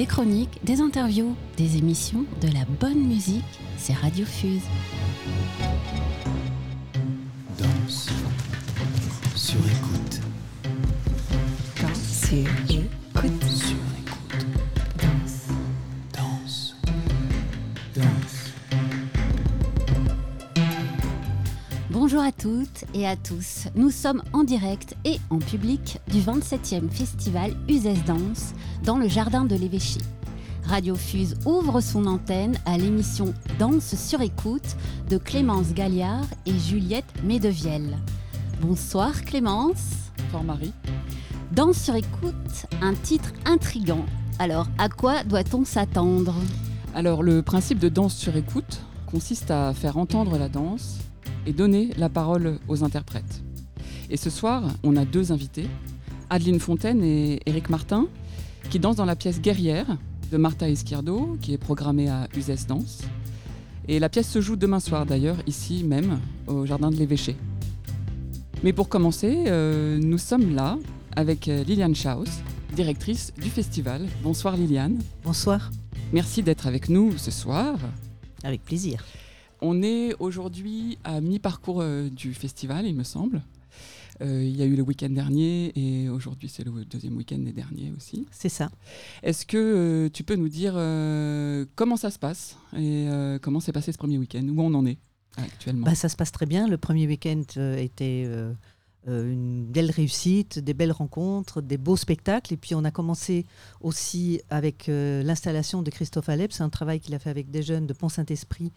des chroniques, des interviews, des émissions, de la bonne musique, c'est Radio Fuse. Toutes et à tous. Nous sommes en direct et en public du 27e festival Uzès Danse dans le jardin de l'évêché. Radio Fuse ouvre son antenne à l'émission Danse sur écoute de Clémence Galliard et Juliette Medevielle. Bonsoir Clémence. Bonsoir Marie. Danse sur écoute, un titre intrigant. Alors, à quoi doit-on s'attendre? Alors le principe de danse sur écoute consiste à faire entendre la danse et donner la parole aux interprètes. Et ce soir, on a deux invités, Adeline Fontaine et Éric Martin, qui dansent dans la pièce Guerrière de Martha Esquirdo, qui est programmée à Uzès Danse. Et la pièce se joue demain soir d'ailleurs, ici même, au Jardin de l'Évêché. Mais pour commencer, euh, nous sommes là avec euh, Liliane Schaus, directrice du festival. Bonsoir Liliane. Bonsoir, Merci d'être avec nous ce soir. avec plaisir. On est aujourd'hui à mi-parcours euh, du festival, il me semble. Euh, il y a eu le week-end dernier et aujourd'hui c'est le deuxième week-end des derniers aussi. C'est ça. Est-ce que euh, tu peux nous dire euh, comment ça se passe et comment s'est passé ce premier week-end? Où on en est actuellement? Bah, ça se passe très bien. Le premier week-end était une belle réussite, des belles rencontres, des beaux spectacles. Et puis on a commencé aussi avec l'installation de Christophe Alep. C'est un travail qu'il a fait avec des jeunes de Pont-Saint-Esprit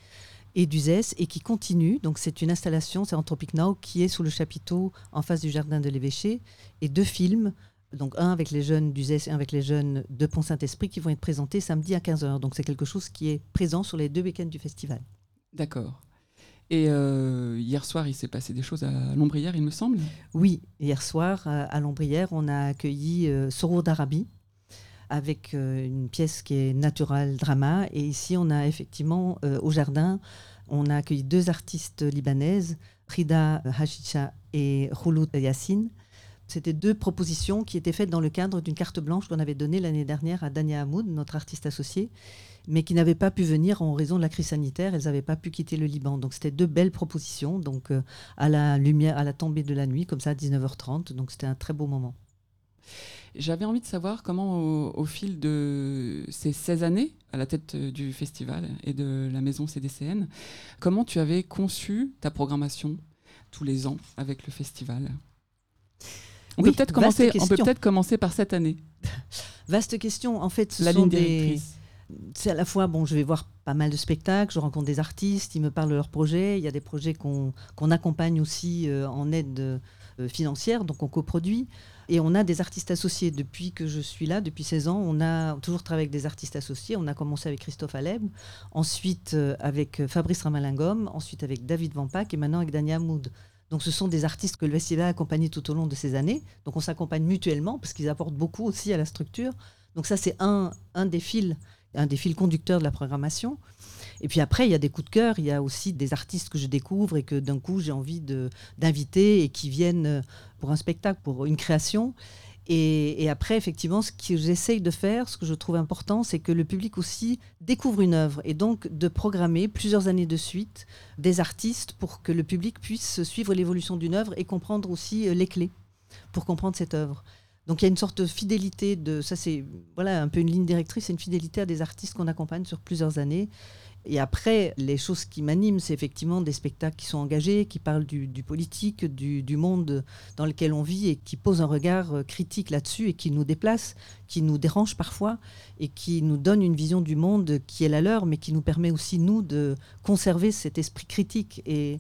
et d'Uzès et qui continue. Donc c'est une installation, c'est Anthropic Now, qui est sous le chapiteau en face du jardin de l'évêché. Et deux films, donc un avec les jeunes d'Uzès et un avec les jeunes de Pont-Saint-Esprit, qui vont être présentés samedi à 15h. Donc c'est quelque chose qui est présent sur les deux week-ends du festival. D'accord. Et euh, hier soir, il s'est passé des choses à Lombrière, il me semble? Oui, hier soir, euh, à Lombrière, on a accueilli euh, Sorour d'Arabie avec euh, une pièce qui est Natural Drama. Et ici, on a effectivement, au jardin, on a accueilli deux artistes libanaises, Frida Hachicha et Roulout Yassine. C'était deux propositions qui étaient faites dans le cadre d'une carte blanche qu'on avait donnée l'année dernière à Dania Hamoud, notre artiste associé, mais qui n'avaient pas pu venir en raison de la crise sanitaire. Elles n'avaient pas pu quitter le Liban. Donc c'était deux belles propositions, donc euh, à la lumière, à la tombée de la nuit, comme ça à 19h30. Donc c'était un très beau moment. J'avais envie de savoir comment, au, au fil de ces 16 années à la tête euh, du festival et de la maison CDCN, comment tu avais conçu ta programmation tous les ans avec le festival? On Oui, peut peut-être commencer, on peut question. peut-être commencer par cette année, Vaste question. En fait, ce la sont ligne des- c'est à la fois, bon, je vais voir pas mal de spectacles, je rencontre des artistes, ils me parlent de leurs projets. Il y a des projets qu'on qu'on accompagne aussi euh, en aide financière, donc on coproduit. Et on a des artistes associés. Depuis que je suis là, depuis 16 ans, on a toujours travaillé avec des artistes associés. On a commencé avec Christophe Aleb, ensuite euh, avec euh, Fabrice Ramalingom, ensuite avec David Vampac et maintenant avec Dania Mood. Donc ce sont des artistes que le festival a accompagnés tout au long de ces années. Donc on s'accompagne mutuellement parce qu'ils apportent beaucoup aussi à la structure. Donc ça c'est un, un des fils un des fils conducteurs de la programmation. Et puis après, il y a des coups de cœur, il y a aussi des artistes que je découvre et que d'un coup j'ai envie d'inviter et qui viennent euh, pour un spectacle, pour une création. Et, et après, effectivement, ce que j'essaye de faire, ce que je trouve important, c'est que le public aussi découvre une œuvre et donc de programmer plusieurs années de suite des artistes pour que le public puisse suivre l'évolution d'une œuvre et comprendre aussi euh, les clés pour comprendre cette œuvre. Donc il y a une sorte de fidélité de ça c'est voilà un peu une ligne directrice, c'est une fidélité à des artistes qu'on accompagne sur plusieurs années. Et après, les choses qui m'animent, c'est effectivement des spectacles qui sont engagés, qui parlent du, politique, du, du monde dans lequel on vit et qui posent un regard euh, critique là-dessus et qui nous déplacent, qui nous dérangent parfois et qui nous donnent une vision du monde qui est la leur, mais qui nous permet aussi, nous, de conserver cet esprit critique. Et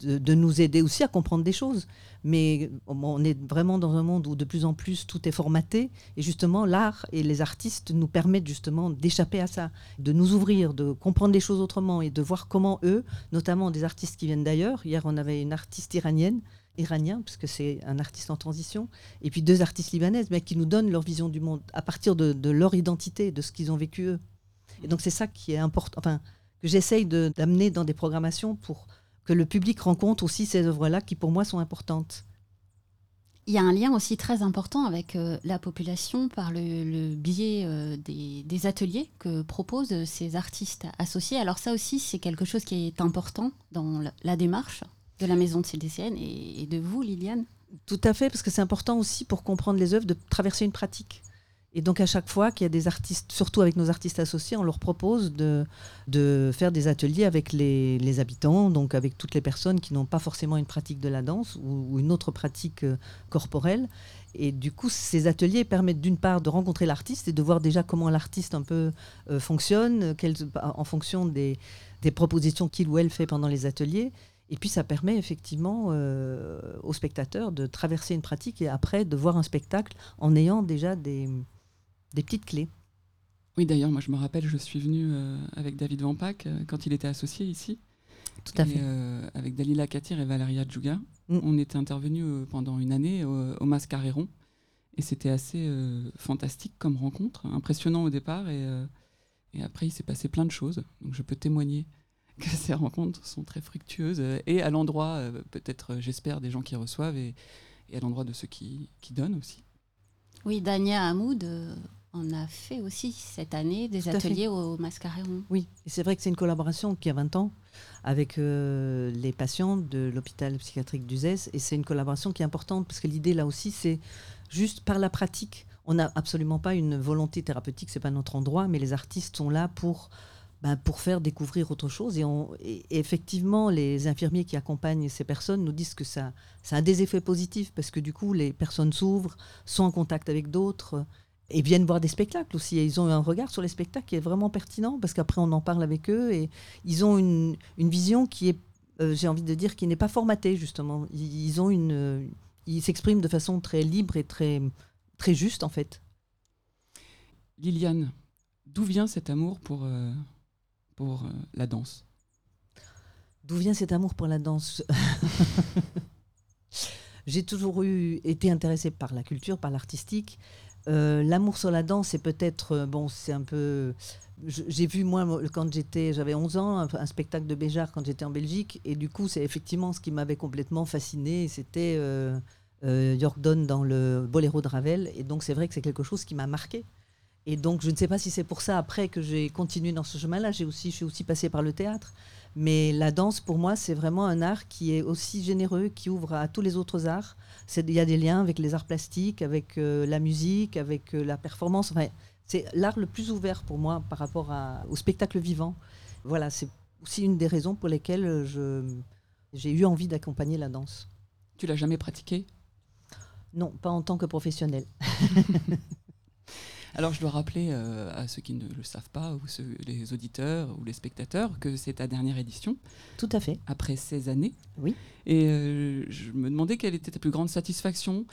de, de nous aider aussi à comprendre des choses. Mais on est vraiment dans un monde où de plus en plus tout est formaté et justement l'art et les artistes nous permettent justement d'échapper à ça, de nous ouvrir, de comprendre les choses autrement et de voir comment eux, notamment des artistes qui viennent d'ailleurs, hier on avait une artiste iranienne, iranien, puisque c'est un artiste en transition, et puis deux artistes libanaises, mais qui nous donnent leur vision du monde à partir de, de leur identité, de ce qu'ils ont vécu eux. Et donc c'est ça qui est important, enfin, que j'essaye de- d'amener dans des programmations pour que le public rencontre aussi ces œuvres-là qui pour moi sont importantes. Il y a un lien aussi très important avec euh, la population par le, le biais euh, des, des ateliers que proposent ces artistes associés. Alors ça aussi, c'est quelque chose qui est important dans la, la démarche de la maison de CDCN et, et de vous, Liliane. Tout à fait, parce que c'est important aussi pour comprendre les œuvres de traverser une pratique. Et donc à chaque fois qu'il y a des artistes, surtout avec nos artistes associés, on leur propose de, faire des ateliers avec les, habitants, donc avec toutes les personnes qui n'ont pas forcément une pratique de la danse ou, une autre pratique euh, corporelle. Et du coup, ces ateliers permettent d'une part de rencontrer l'artiste et de voir déjà comment l'artiste un peu euh, fonctionne, en fonction des, des propositions qu'il ou elle fait pendant les ateliers. Et puis ça permet effectivement euh, aux spectateurs de traverser une pratique et après de voir un spectacle en ayant déjà des, des petites clés. Oui, d'ailleurs, moi je me rappelle, je suis venue euh, avec David Vampac euh, quand il était associé ici. Tout à Et, fait. euh, avec Dalila Katir et Valeria Djouga. Mm. On était intervenus euh, pendant une année au, au Mascaréron. Et c'était assez euh, fantastique comme rencontre, impressionnant au départ. Et, euh, et après, il s'est passé plein de choses. Donc je peux témoigner que ces rencontres sont très fructueuses. euh, et à l'endroit, euh, peut-être, j'espère, des gens qui reçoivent et, et à l'endroit de ceux qui, qui donnent aussi. Oui, Dania Hamoud en a fait aussi cette année des Tout ateliers au Mascaréron. Oui, et c'est vrai que c'est une collaboration qui a 20 ans avec euh, les patients de l'hôpital psychiatrique d'Uzès. Et c'est une collaboration qui est importante parce que l'idée là aussi, c'est juste par la pratique. On n'a absolument pas une volonté thérapeutique, c'est pas notre endroit, mais les artistes sont là pour, ben, pour faire découvrir autre chose. Et, on- effectivement, les infirmiers qui accompagnent ces personnes nous disent que ça, ça a des effets positifs parce que du coup, les personnes s'ouvrent, sont en contact avec d'autres et viennent voir des spectacles aussi. Et ils ont un regard sur les spectacles qui est vraiment pertinent parce qu'après, on en parle avec eux et ils ont une, une vision qui est, euh, j'ai envie de dire, qui n'est pas formatée, justement. Ils, ils ont une, euh, ils s'expriment de façon très libre et très, très juste, en fait. Liliane, d'où vient cet amour pour, euh, pour la danse? D'où vient cet amour pour la danse? J'ai toujours eu, été intéressée par la culture, par l'artistique. Euh, L'amour sur la danse, c'est peut-être, euh, bon, c'est un peu. J'ai vu, moi, mo- quand j'étais, j'avais 11 ans, un, spectacle de Béjart quand j'étais en Belgique. Et du coup, c'est effectivement ce qui m'avait complètement fasciné. C'était euh, euh, dans le Boléro de Ravel. Et donc, c'est vrai que c'est quelque chose qui m'a marqué. Et donc, je ne sais pas si c'est pour ça, après, que j'ai continué dans ce chemin-là. J'ai aussi, je suis aussi passée par le théâtre. Mais la danse, pour moi, c'est vraiment un art qui est aussi généreux, qui ouvre à tous les autres arts. Il y a des liens avec les arts plastiques, avec euh, la musique, avec euh, la performance. Enfin, c'est l'art le plus ouvert pour moi par rapport à- au spectacle vivant. Voilà, c'est aussi une des raisons pour lesquelles euh, j'ai eu envie d'accompagner la danse. Tu l'as jamais pratiqué Non, pas en tant que professionnel. Alors, je dois rappeler euh, à ceux qui ne le savent pas, ou ceux, les auditeurs ou les spectateurs, que c'est ta dernière édition, Tout à fait. après 16 années. Oui. Et euh, je me demandais quelle était ta plus grande satisfaction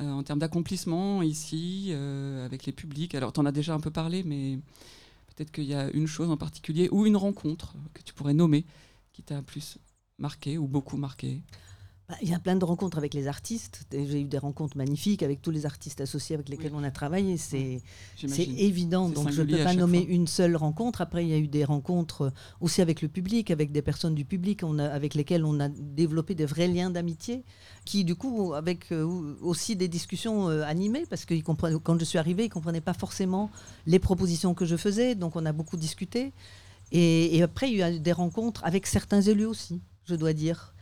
euh, en termes d'accomplissement ici, avec les publics. Alors, tu en as déjà un peu parlé, mais peut-être qu'il y a une chose en particulier, ou une rencontre que tu pourrais nommer, qui t'a plus marqué ou beaucoup marqué. Bah, Il y a plein de rencontres avec les artistes. J'ai eu des rencontres magnifiques avec tous les artistes associés avec lesquels on a travaillé. C'est évident, donc je ne peux pas nommer fois. une seule rencontre. Après, il y a eu des rencontres euh, aussi avec le public, avec des personnes du public on a, avec lesquelles on a développé des vrais liens d'amitié, qui du coup, avec euh, aussi des discussions euh, animées, parce que quand je suis arrivée, ils ne comprenaient pas forcément les propositions que je faisais, donc on a beaucoup discuté. Et, et après, il y a eu des rencontres avec certains élus aussi, je dois dire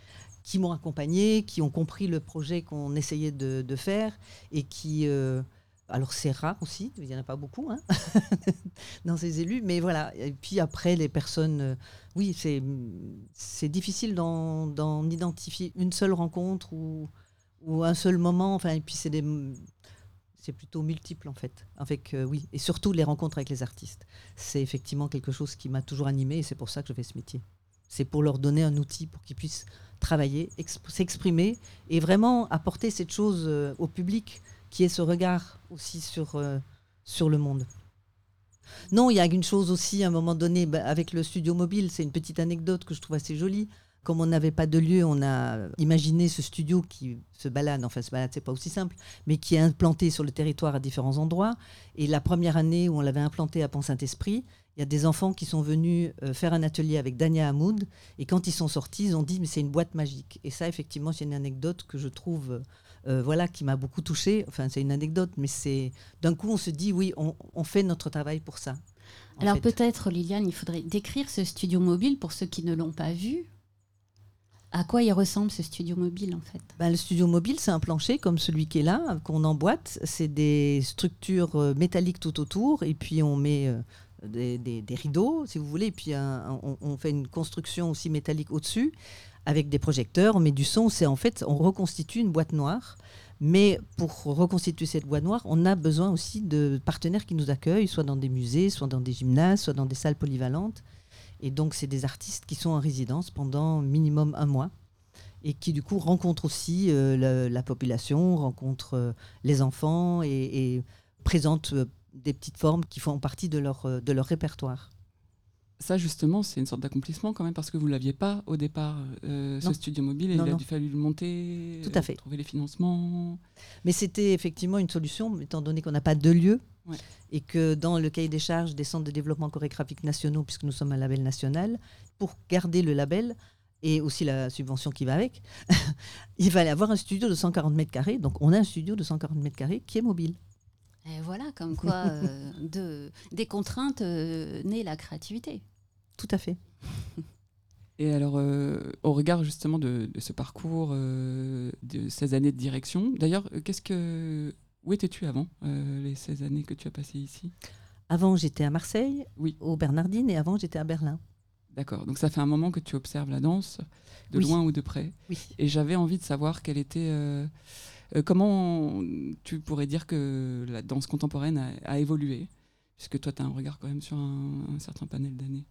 qui m'ont accompagné, qui ont compris le projet qu'on essayait de, faire et qui. euh, alors c'est rare aussi, il n'y en a pas beaucoup hein, dans ces élus, mais voilà. Et puis après, les personnes, euh, oui, c'est difficile d'en d'en identifier une seule rencontre ou, ou un seul moment. Enfin, et puis c'est des c'est plutôt multiple en fait. Avec euh, oui, et surtout les rencontres avec les artistes. C'est effectivement quelque chose qui m'a toujours animé et c'est pour ça que je fais ce métier. C'est pour leur donner un outil pour qu'ils puissent travailler, exp- s'exprimer et vraiment apporter cette chose euh, au public qui est ce regard aussi sur, euh, sur le monde. Non, il y a une chose aussi, à un moment donné, bah, avec le studio mobile, c'est une petite anecdote que je trouve assez jolie. Comme on n'avait pas de lieu, on a imaginé ce studio qui se balade, enfin se balade, c'est pas aussi simple, mais qui est implanté sur le territoire à différents endroits. Et la première année où on l'avait implanté à Pont-Saint-Esprit, il y a des enfants qui sont venus euh, faire un atelier avec Dania Hamoud. Et quand ils sont sortis, ils ont dit, mais c'est une boîte magique. Et ça, effectivement, c'est une anecdote que je trouve euh, voilà, qui m'a beaucoup touchée. Enfin, c'est une anecdote, mais c'est d'un coup, on se dit, oui, on, on fait notre travail pour ça. Alors peut-être, Liliane, il faudrait décrire ce studio mobile pour ceux qui ne l'ont pas vu. À quoi il ressemble ce studio mobile en fait? Ben, le studio mobile, c'est un plancher comme celui qui est là, qu'on emboîte. C'est des structures euh, métalliques tout autour, et puis on met euh, des, des- rideaux, si vous voulez, et puis on, fait une construction aussi métallique au-dessus, avec des projecteurs, on met du son. C'est en fait, on reconstitue une boîte noire. Mais pour reconstituer cette boîte noire, on a besoin aussi de partenaires qui nous accueillent, soit dans des musées, soit dans des gymnases, soit dans des salles polyvalentes. Et donc, c'est des artistes qui sont en résidence pendant minimum un mois et qui du coup rencontrent aussi euh, la, la population, rencontrent euh, les enfants et, et présentent euh, des petites formes qui font partie de leur, euh, de leur répertoire. Ça, justement, c'est une sorte d'accomplissement quand même parce que vous ne l'aviez pas au départ, euh, ce studio mobile, et Non, il a non. dû fallu le monter, Tout à euh, fait. trouver les financements. Mais c'était effectivement une solution, étant donné qu'on n'a pas de lieu Ouais. et que dans le cahier des charges des centres de développement chorégraphique nationaux, puisque nous sommes un label national, pour garder le label et aussi la subvention qui va avec, il fallait avoir un studio de 140 mètres carrés. Donc on a un studio de 140 mètres carrés qui est mobile. Et voilà, comme quoi euh, de, des contraintes euh, naît la créativité. Tout à fait. Et alors, euh, au regard justement de, de ce parcours, euh, de ces années de direction, d'ailleurs, qu'est-ce que, où étais-tu avant euh, les 16 années que tu as passées ici? Avant, j'étais à Marseille, Oui. aux Bernardines, et avant, j'étais à Berlin. D'accord. Donc ça fait un moment que tu observes la danse, de Oui. loin ou de près. Oui. Et j'avais envie de savoir quelle était, comment tu pourrais dire que la danse contemporaine a, évolué, puisque toi, tu as un regard quand même sur un, certain panel d'années.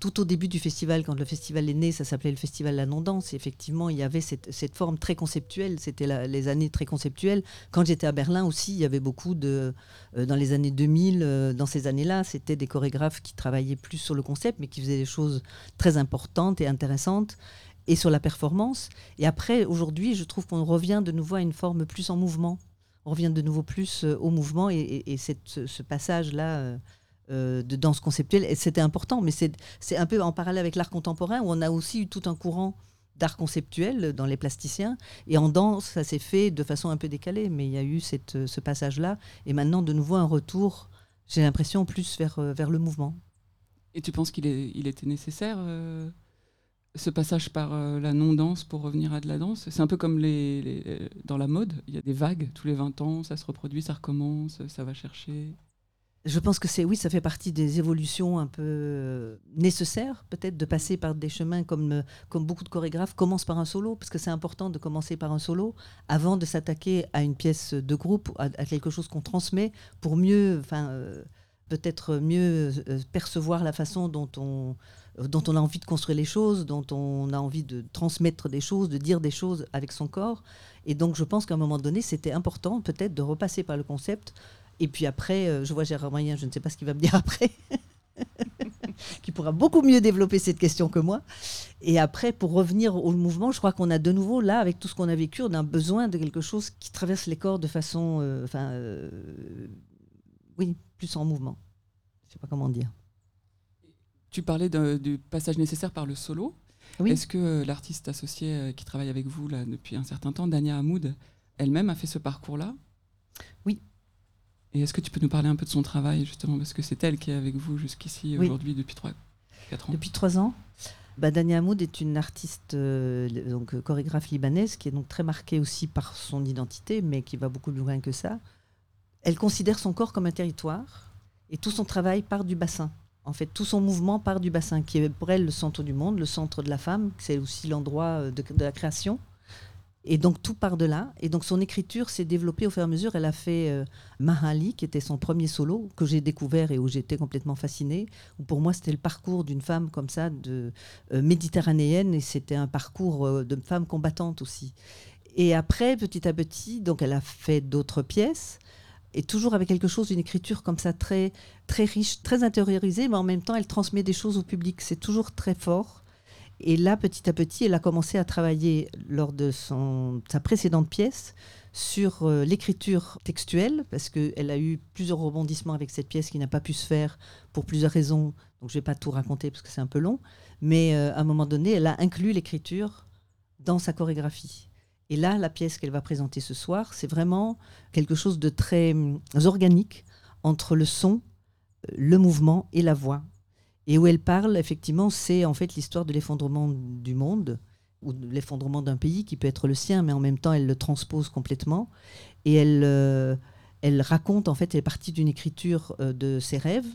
tout au début du festival, quand le festival est né, ça s'appelait le festival La Non-Danse. Effectivement, il y avait cette, forme très conceptuelle. C'était les années très conceptuelles. Quand j'étais à Berlin aussi, il y avait beaucoup de. euh, dans les années 2000, euh, dans ces années-là, c'était des chorégraphes qui travaillaient plus sur le concept, mais qui faisaient des choses très importantes et intéressantes. Et sur la performance. Et après, aujourd'hui, je trouve qu'on revient de nouveau à une forme plus en mouvement. On revient de nouveau plus euh, au mouvement. Et, ce, passage-là. euh, euh, de danse conceptuelle, c'était important, mais c'est un peu en parallèle avec l'art contemporain où on a aussi eu tout un courant d'art conceptuel dans les plasticiens. Et en danse, ça s'est fait de façon un peu décalée, mais il y a eu ce passage-là. Et maintenant, de nouveau, un retour, j'ai l'impression, plus vers, le mouvement. Et tu penses qu'il était nécessaire ce passage par euh, la non-danse pour revenir à de la danse C'est un peu comme les, dans la mode, il y a des vagues tous les 20 ans, ça se reproduit, ça recommence, ça va chercher. Je pense que c'est oui, ça fait partie des évolutions un peu euh, nécessaires, peut-être, de passer par des chemins comme, euh, comme beaucoup de chorégraphes commencent par un solo, parce que c'est important de commencer par un solo avant de s'attaquer à une pièce de groupe, à, quelque chose qu'on transmet, pour mieux, enfin, peut-être mieux percevoir la façon dont on, dont on a envie de construire les choses, dont on a envie de transmettre des choses, de dire des choses avec son corps. Et donc, je pense qu'à un moment donné, c'était important, peut-être, de repasser par le concept et puis après, euh, je vois Gérard Moyen, je ne sais pas ce qu'il va me dire après, qui pourra beaucoup mieux développer cette question que moi. Et après, pour revenir au mouvement, je crois qu'on a de nouveau, là, avec tout ce qu'on a vécu, on besoin de quelque chose qui traverse les corps de façon, euh, enfin, euh, oui, plus en mouvement. Je ne sais pas comment dire. Tu parlais de- du passage nécessaire par le solo. Oui. Est-ce que euh, l'artiste associée euh, qui travaille avec vous là, depuis un certain temps, Dania Hamoud, elle-même a fait ce parcours-là? Oui. Et est-ce que tu peux nous parler un peu de son travail, justement, parce que c'est elle qui est avec vous jusqu'ici, Oui. aujourd'hui, depuis 3 4 ans Depuis trois ans. Bah, Dania Hamoud est une artiste, euh, donc chorégraphe libanaise, qui est donc très marquée aussi par son identité, mais qui va beaucoup plus loin que ça. Elle considère son corps comme un territoire, et tout son travail part du bassin. En fait, tout son mouvement part du bassin, qui est pour elle le centre du monde, le centre de la femme, c'est aussi l'endroit euh, de, la création. Et donc tout part de là. Et donc son écriture s'est développée au fur et à mesure. Elle a fait euh, Mahali, qui était son premier solo, que j'ai découvert et où j'étais complètement fascinée. Où pour moi, c'était le parcours d'une femme comme ça, de, euh, méditerranéenne, et c'était un parcours de femme combattante aussi. Et après, petit à petit, donc elle a fait d'autres pièces, et toujours avec quelque chose, une écriture comme ça très, très riche, très intériorisée, mais en même temps, elle transmet des choses au public. C'est toujours très fort. Et là, petit à petit, elle a commencé à travailler lors de son, sa précédente pièce sur euh, l'écriture textuelle, parce qu'elle a eu plusieurs rebondissements avec cette pièce qui n'a pas pu se faire pour plusieurs raisons. Donc je ne vais pas tout raconter parce que c'est un peu long. Mais euh, à un moment donné, elle a inclus l'écriture dans sa chorégraphie. Et là, la pièce qu'elle va présenter ce soir, c'est vraiment quelque chose de très hum, organique entre le son, euh, le mouvement et la voix. Et où elle parle, effectivement, c'est en fait l'histoire de l'effondrement du monde ou de l'effondrement d'un pays qui peut être le sien, mais en même temps, elle le transpose complètement. Et elle, euh, raconte, en fait, elle est partie d'une écriture euh, de ses rêves.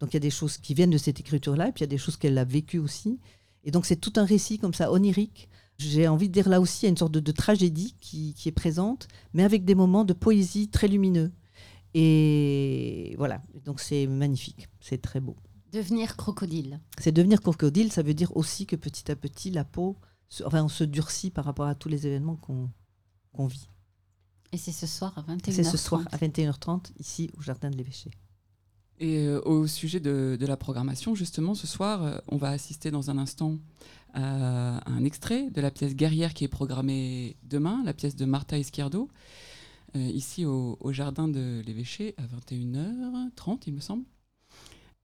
Donc il y a des choses qui viennent de cette écriture-là, et puis il y a des choses qu'elle a vécues aussi. Et donc c'est tout un récit comme ça, onirique. J'ai envie de dire là aussi, il y a une sorte de, de tragédie qui, qui est présente, mais avec des moments de poésie très lumineux. Et voilà, donc c'est magnifique, c'est très beau. Devenir crocodile. C'est devenir crocodile, ça veut dire aussi que petit à petit, la peau, se- enfin, on se durcit par rapport à tous les événements qu'on qu'on vit. Et c'est ce soir à 21h30. C'est ce soir à 21h30, ici au Jardin de l'Évêché. Et euh, au sujet de, la programmation, justement, ce soir, euh, on va assister dans un instant à un extrait de la pièce Guerrière qui est programmée demain, la pièce de Martha Izquierdo, euh, ici au, Jardin de l'Évêché à 21h30, il me semble.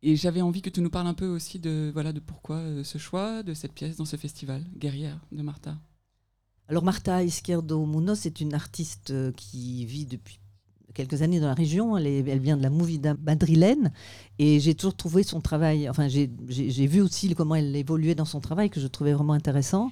Et j'avais envie que tu nous parles un peu aussi de, voilà, de pourquoi euh, ce choix de cette pièce dans ce festival, Guerrière de Martha. Alors Marta Izquierdo Munoz est une artiste qui vit depuis quelques années dans la région. Elle, vient de la movida madrilène et j'ai toujours trouvé son travail. Enfin, j'ai vu aussi comment elle évoluait dans son travail que je trouvais vraiment intéressant.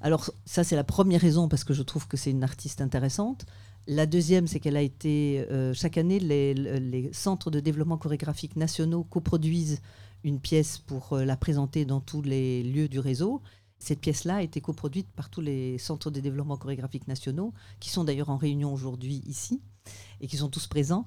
Alors ça, c'est la première raison parce que je trouve que c'est une artiste intéressante. La deuxième, c'est qu'elle a été euh, chaque année les, les centres de développement chorégraphique nationaux coproduisent une pièce pour euh, la présenter dans tous les lieux du réseau. Cette pièce-là a été coproduite par tous les centres de développement chorégraphique nationaux, qui sont d'ailleurs en réunion aujourd'hui ici, et qui sont tous présents.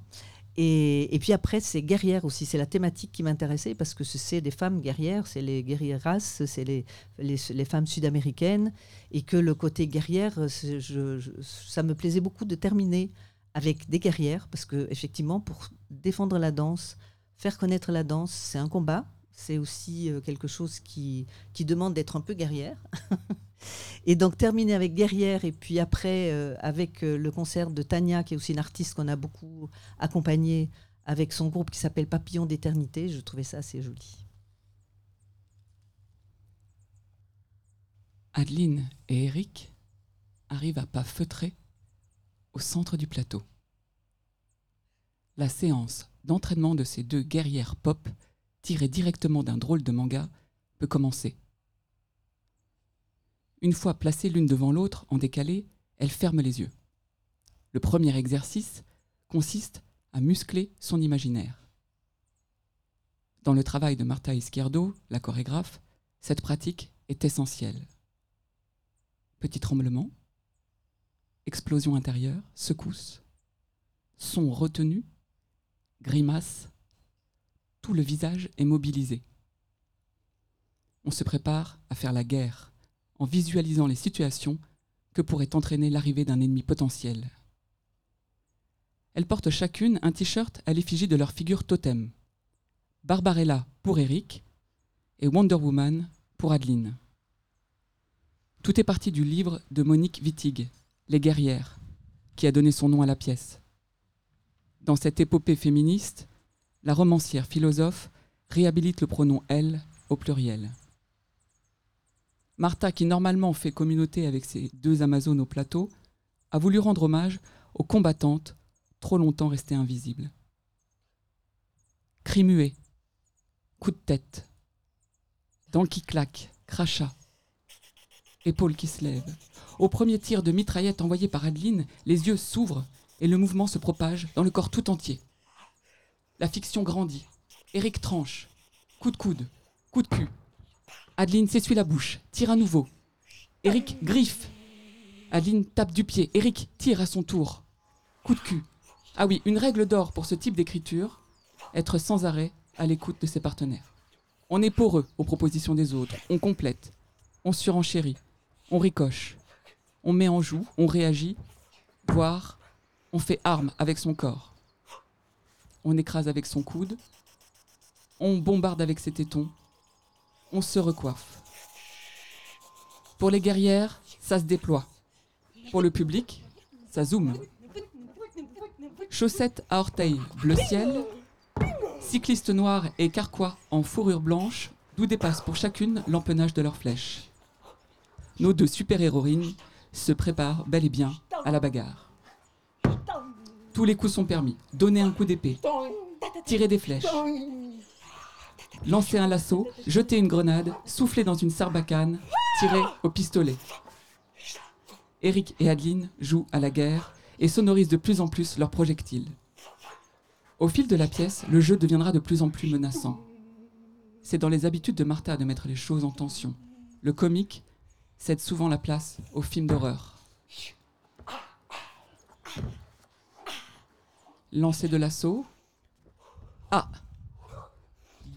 Et, puis après, c'est guerrière aussi, c'est la thématique qui m'intéressait, parce que ce- c'est des femmes guerrières, c'est les guerrieras, c'est les, les, les femmes sud-américaines, et que le côté guerrière, ça me plaisait beaucoup de terminer avec des guerrières, parce que effectivement, pour défendre la danse, faire connaître la danse, c'est un combat, c'est aussi euh, quelque chose qui, qui demande d'être un peu guerrière. et donc terminer avec guerrière et puis après euh, avec euh, le concert de Tania, qui est aussi une artiste qu'on a beaucoup accompagnée avec son groupe qui s'appelle Papillon d'éternité, je trouvais ça assez joli. Adeline et Eric arrivent à pas feutrés au centre du plateau. La séance d'entraînement de ces deux guerrières pop, tirées directement d'un drôle de manga, peut commencer. Une fois placées l'une devant l'autre en décalé, elles ferment les yeux. Le premier exercice consiste à muscler son imaginaire. Dans le travail de Martha Izquierdo, la chorégraphe, cette pratique est essentielle. Petit tremblement, explosion intérieure, secousse, son retenu, grimace, tout le visage est mobilisé. On se prépare à faire la guerre en visualisant les situations que pourrait entraîner l'arrivée d'un ennemi potentiel. Elles portent chacune un t-shirt à l'effigie de leur figure totem. Barbarella pour Eric et Wonder Woman pour Adeline. Tout est parti du livre de Monique Wittig, Les guerrières, qui a donné son nom à la pièce. Dans cette épopée féministe, la romancière philosophe réhabilite le pronom elle au pluriel. Martha, qui normalement fait communauté avec ses deux Amazones au plateau, a voulu rendre hommage aux combattantes trop longtemps restées invisibles. Cri muet, coup de tête, dents qui claquent, crachat, épaules qui se lèvent. Au premier tir de mitraillette envoyé par Adeline, les yeux s'ouvrent et le mouvement se propage dans le corps tout entier. La fiction grandit. Eric tranche. Coup de coude. Coup de cul. Adeline s'essuie la bouche. Tire à nouveau. Eric griffe. Adeline tape du pied. Eric tire à son tour. Coup de cul. Ah oui, une règle d'or pour ce type d'écriture être sans arrêt à l'écoute de ses partenaires. On est poreux aux propositions des autres. On complète. On surenchérit. On ricoche. On met en joue. On réagit. Voire, on fait arme avec son corps. On écrase avec son coude. On bombarde avec ses tétons. On se recoiffe. Pour les guerrières, ça se déploie. Pour le public, ça zoome. Chaussettes à orteils bleu ciel, cyclistes noirs et carquois en fourrure blanche, d'où dépasse pour chacune l'empennage de leurs flèches. Nos deux super-héroïnes se prépare bel et bien à la bagarre. Tous les coups sont permis. Donner un coup d'épée, tirer des flèches, lancer un lasso, jeter une grenade, souffler dans une sarbacane, tirer au pistolet. Eric et Adeline jouent à la guerre et sonorisent de plus en plus leurs projectiles. Au fil de la pièce, le jeu deviendra de plus en plus menaçant. C'est dans les habitudes de Martha de mettre les choses en tension. Le comique cède souvent la place au film d'horreur. Lancer de l'assaut. Ah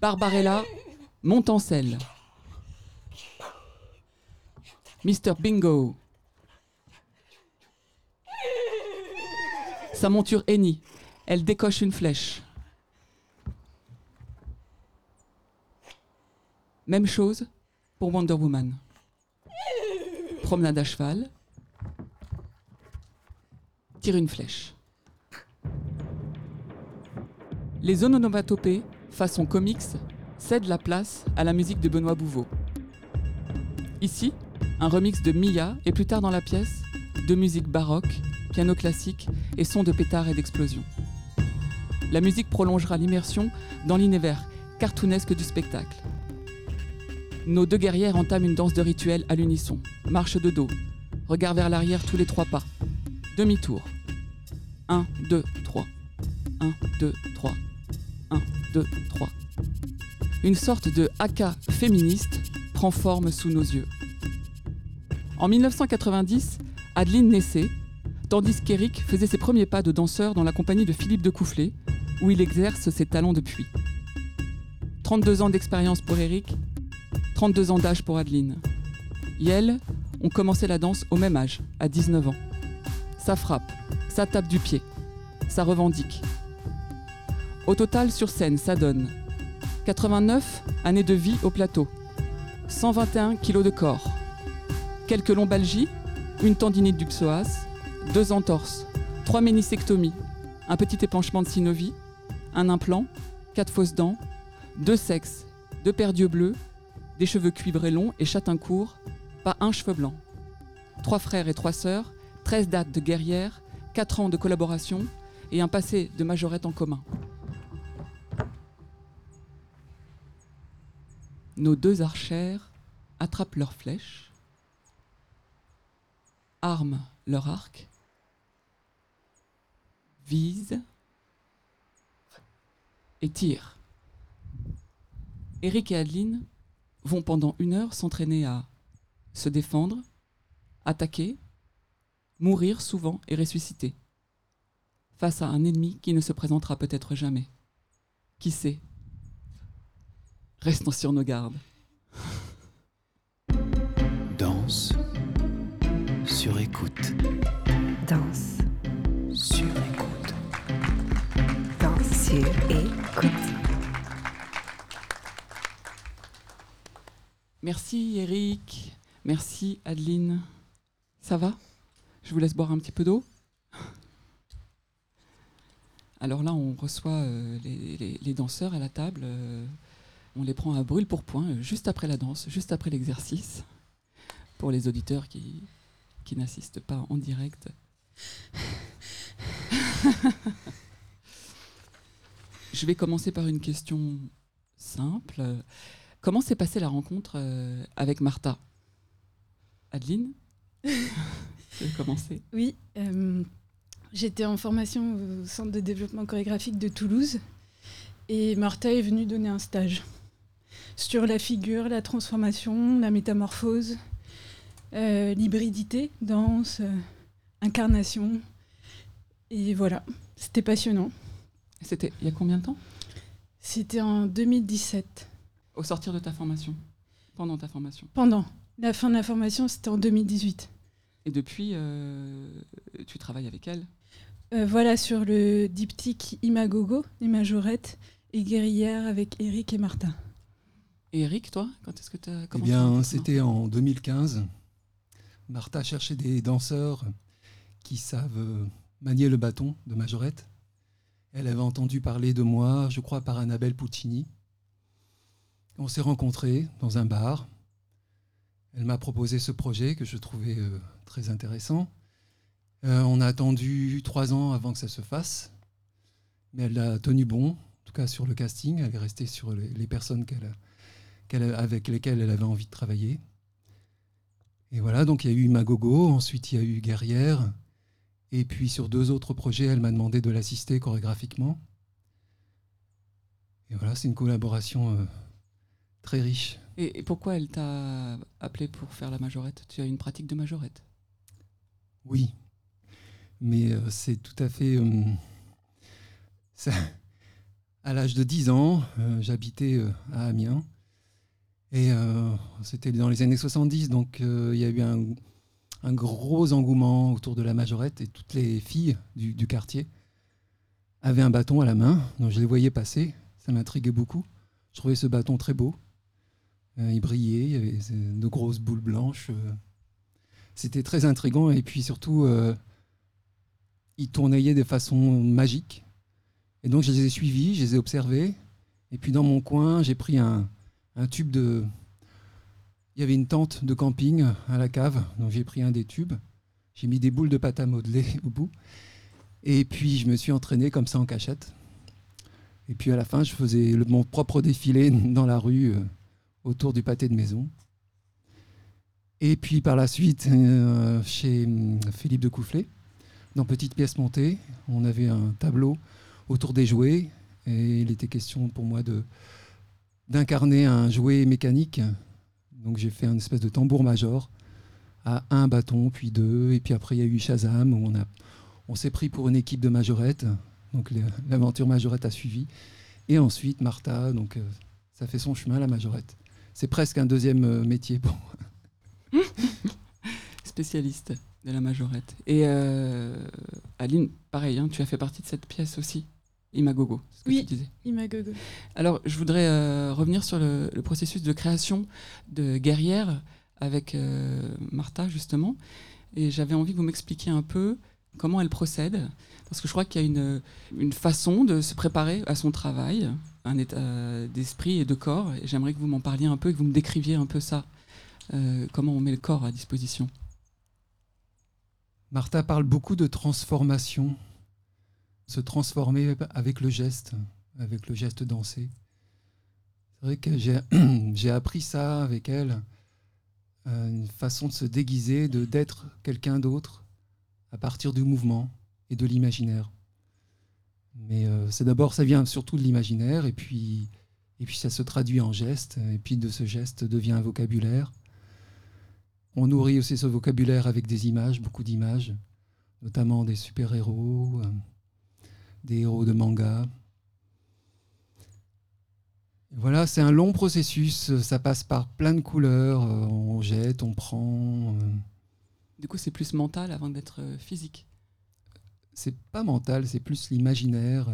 Barbarella monte en selle. Mr. Bingo. Sa monture hennit. Elle décoche une flèche. Même chose pour Wonder Woman. Promenade à cheval. Tire une flèche. Les onomatopées, façon comics, cèdent la place à la musique de Benoît Bouveau. Ici, un remix de Mia et plus tard dans la pièce, de musique baroque, piano classique et sons de pétards et d'explosions. La musique prolongera l'immersion dans l'univers cartoonesque du spectacle. Nos deux guerrières entament une danse de rituel à l'unisson. Marche de dos. Regard vers l'arrière tous les trois pas. Demi-tour. 1, 2, 3. 1, 2, 3. 1, 2, 3. Une sorte de haka féministe prend forme sous nos yeux. En 1990, Adeline naissait, tandis qu'Éric faisait ses premiers pas de danseur dans la compagnie de Philippe de Coufflet, où il exerce ses talents depuis. 32 ans d'expérience pour Éric, 32 ans d'âge pour Adeline. Yel ont commencé la danse au même âge, à 19 ans. Ça frappe, ça tape du pied, ça revendique. Au total, sur scène, ça donne 89 années de vie au plateau, 121 kilos de corps, quelques lombalgies, une tendinite du psoas, deux entorses, trois ménisectomies, un petit épanchement de synovie, un implant, quatre fausses dents, deux sexes, deux paires d'yeux bleus, des cheveux cuivrés longs et châtain court, pas un cheveu blanc. Trois frères et trois sœurs, 13 dates de guerrière, 4 ans de collaboration et un passé de majorette en commun. Nos deux archères attrapent leurs flèches, arment leur arc, visent et tirent. Eric et Adeline vont pendant une heure s'entraîner à se défendre, attaquer, mourir souvent et ressusciter, face à un ennemi qui ne se présentera peut-être jamais. Qui sait? Restons sur nos gardes. Danse sur écoute. Danse, Sur écoute. danse sur écoute. Merci Eric, merci Adeline. Ça va? Je vous laisse boire un petit peu d'eau? Alors là, on reçoit euh, les, les- les danseurs à la table. euh, on les prend à brûle pour point, juste après la danse, juste après l'exercice. Pour les auditeurs qui, qui n'assistent pas en direct. Je vais commencer par une question simple. Comment s'est passée la rencontre euh, avec Martha? Adeline? Tu veux commencer? Oui, euh, j'étais en formation au Centre de développement chorégraphique de Toulouse et Martha est venue donner un stage sur la figure, la transformation, la métamorphose, euh, l'hybridité, danse, euh, incarnation. Et voilà, c'était passionnant. C'était il y a combien de temps? C'était en 2017. Au sortir de ta formation Pendant ta formation? Pendant la fin de la formation, c'était en 2018. Et depuis, euh, tu travailles avec elle? Euh, voilà, sur le diptyque Imagogo, les majorettes, et guerrière avec Eric et Martha. Et Eric, toi Quand est-ce que tu as Eh commencé bien, avec c'était en 2015. Martha cherchait des danseurs qui savent euh, manier le bâton de majorette. Elle avait entendu parler de moi, je crois, par Annabelle Puccini. On s'est rencontrés dans un bar. Elle m'a proposé ce projet que je trouvais euh, très intéressant. Euh, on a attendu trois ans avant que ça se fasse, mais elle a tenu bon, en tout cas sur le casting. Elle est restée sur les, les personnes qu'elle, qu'elle- avec lesquelles elle avait envie de travailler. Et voilà, donc il y a eu Magogo, ensuite il y a eu Guerrière, et puis sur deux autres projets, elle m'a demandé de l'assister chorégraphiquement. Et voilà, c'est une collaboration euh, très riche. Et, et pourquoi elle t'a appelé pour faire la majorette? Tu as une pratique de majorette? Oui, mais euh, c'est tout à fait... euh, ça- à l'âge de 10 ans, j'habitais à Amiens. Et euh, c'était dans les années 70, donc euh, il y a eu un, gros engouement autour de la majorette et toutes les filles du, quartier avaient un bâton à la main, donc je les voyais passer, ça m'intriguait beaucoup. Je trouvais ce bâton très beau, Euh, il brillait, il y avait de grosses boules blanches. c'était très intriguant et puis surtout, ils tournoyaient de façon magique. Et donc je les ai suivis, je les ai observés. Et puis dans mon coin, j'ai pris un, un tube de... Il y avait une tente de camping à la cave, donc j'ai pris un des tubes. J'ai mis des boules de pâte à modeler au bout. Et puis je me suis entraîné comme ça en cachette. Et puis à la fin, je faisais mon propre défilé dans la rue euh, autour du pâté de maison. Et puis par la suite, euh, chez hum, Philippe de Coufflet, dans Petite pièce montée, on avait un tableau autour des jouets. Et il était question pour moi de d'incarner un jouet mécanique. Donc j'ai fait une espèce de tambour major à un bâton, puis deux. Et puis après, il y a eu Shazam, où on, s'est pris pour une équipe de majorette. Donc l'aventure majorette a suivi. Et ensuite, Martha, donc euh, ça fait son chemin, la majorette. C'est presque un deuxième euh, métier pour moi. Spécialiste de la majorette. Et euh, Aline, pareil, hein, tu as fait partie de cette pièce aussi, Imagogo, c'est ce que Oui. tu disais. Imagogo. Alors, je voudrais euh, revenir sur le, le processus de création de Guerrière avec euh, Martha, justement. Et j'avais envie que vous m'expliquiez un peu comment elle procède. Parce que je crois qu'il y a une, une façon de se préparer à son travail, un état d'esprit et de corps. Et j'aimerais que vous m'en parliez un peu et que vous me décriviez un peu ça. Euh, comment on met le corps à disposition. Martha parle beaucoup de transformation, se transformer avec le geste, avec le geste dansé. C'est vrai que j'ai appris ça avec elle, euh, une façon de se déguiser, de d'être quelqu'un d'autre à partir du mouvement et de l'imaginaire. Mais euh, c'est d'abord, ça vient surtout de l'imaginaire, et puis, et puis ça se traduit en geste, et puis de ce geste devient un vocabulaire. On nourrit aussi ce vocabulaire avec des images, beaucoup d'images, notamment des super-héros, euh, des héros de manga. Voilà, c'est un long processus, ça passe par plein de couleurs, euh, on jette, on prend. euh, Du coup, c'est plus mental avant d'être euh, physique. c'est pas mental, c'est plus l'imaginaire,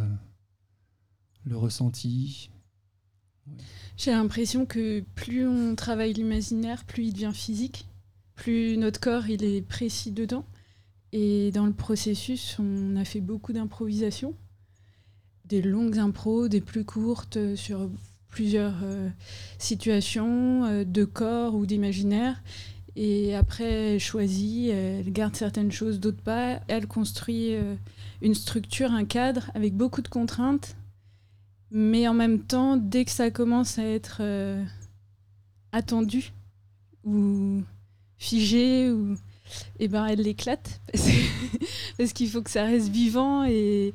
le ressenti. J'ai l'impression que plus on travaille l'imaginaire, plus il devient physique, plus notre corps il est précis dedans. Et dans le processus, on a fait beaucoup d'improvisation, des longues impros, des plus courtes euh, sur plusieurs euh, situations euh, de corps ou d'imaginaire. Et après, elle choisit, elle garde certaines choses, d'autres pas. Elle construit une structure, un cadre avec beaucoup de contraintes mais en même temps, dès que ça commence à être attendu ou figé, eh ben, elle l'éclate parce qu'il faut que ça reste vivant et,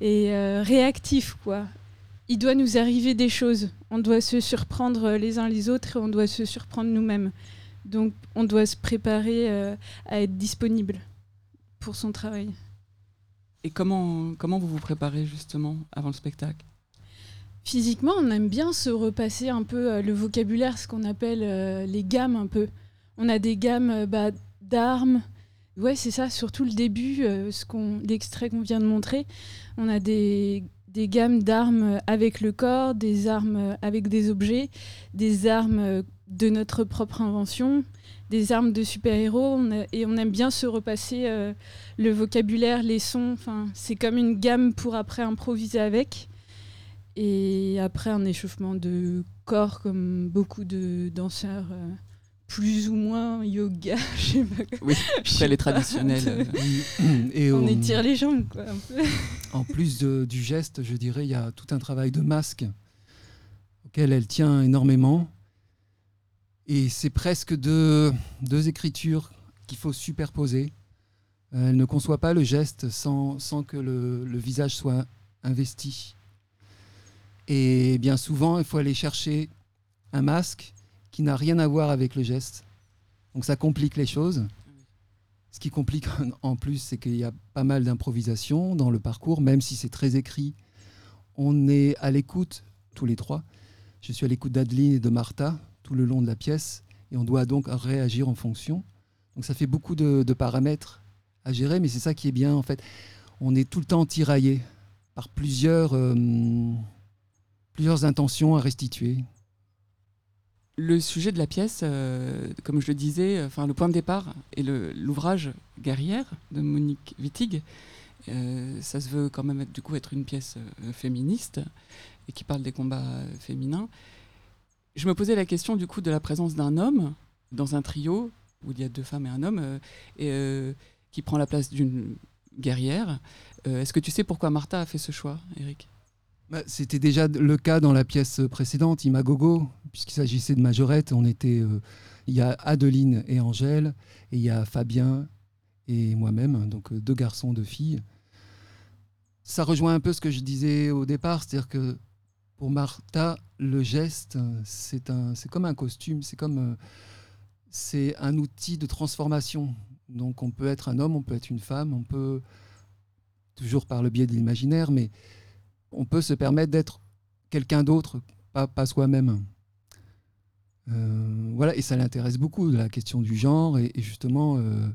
et euh, réactif. Quoi. Il doit nous arriver des choses. On doit se surprendre les uns les autres et on doit se surprendre nous-mêmes. Donc on doit se préparer euh, à être disponible pour son travail. Et comment, comment vous vous préparez justement avant le spectacle? Physiquement, on aime bien se repasser un peu euh, le vocabulaire, ce qu'on appelle euh, les gammes un peu. On a des gammes euh, bah, d'armes. Ouais, c'est ça, surtout le début, euh, ce qu'on, l'extrait qu'on vient de montrer. On a des, des gammes d'armes avec le corps, des armes avec des objets, des armes de notre propre invention, des armes de super-héros. Et on aime bien se repasser euh, le vocabulaire, les sons. Enfin, c'est comme une gamme pour après improviser avec. Et après un échauffement de corps comme beaucoup de danseurs euh, plus ou moins yoga, je sais pas. Oui, après les traditionnels. Et On étire les jambes, quoi. un peu. En plus de- du geste, je dirais, il y a tout un travail de masque auquel elle tient énormément. Et c'est presque deux, deux écritures qu'il faut superposer. Euh, Elle ne conçoit pas le geste sans, sans que le, le visage soit investi. Et bien souvent, il faut aller chercher un masque qui n'a rien à voir avec le geste. Donc ça complique les choses. Ce qui complique en- plus, c'est qu'il y a pas mal d'improvisation dans le parcours, même si c'est très écrit. On est à l'écoute, tous les trois. Je suis à l'écoute d'Adeline et de Martha tout le long de la pièce, et on doit donc réagir en fonction. Donc ça fait beaucoup de, de paramètres à gérer, mais c'est ça qui est bien en fait. On est tout le temps tiraillé par plusieurs, euh, plusieurs intentions à restituer. Le sujet de la pièce, euh, comme je le disais, enfin le point de départ est l'ouvrage Guerrière de Monique Wittig. Euh, ça se veut quand même être, du coup être une pièce euh, féministe et qui parle des combats féminins. Je me posais la question du coup de la présence d'un homme dans un trio où il y a deux femmes et un homme et, qui prend la place d'une guerrière. Est-ce que tu sais pourquoi Martha a fait ce choix, Eric? Bah, C'était déjà le cas dans la pièce précédente, Imagogo, puisqu'il s'agissait de majorette. On était, euh, il y a Adeline et Angèle, et il y a Fabien et moi-même, donc euh, deux garçons, deux filles. Ça rejoint un peu ce que je disais au départ, c'est-à-dire que pour Martha, le geste, euh, c'est un, c'est comme un costume, c'est comme, c'est un outil de transformation. Donc on peut être un homme, on peut être une femme, on peut toujours par le biais de l'imaginaire, mais on peut se permettre d'être quelqu'un d'autre, pas soi-même. Euh, voilà, et ça l'intéresse beaucoup, la question du genre, et, justement, euh,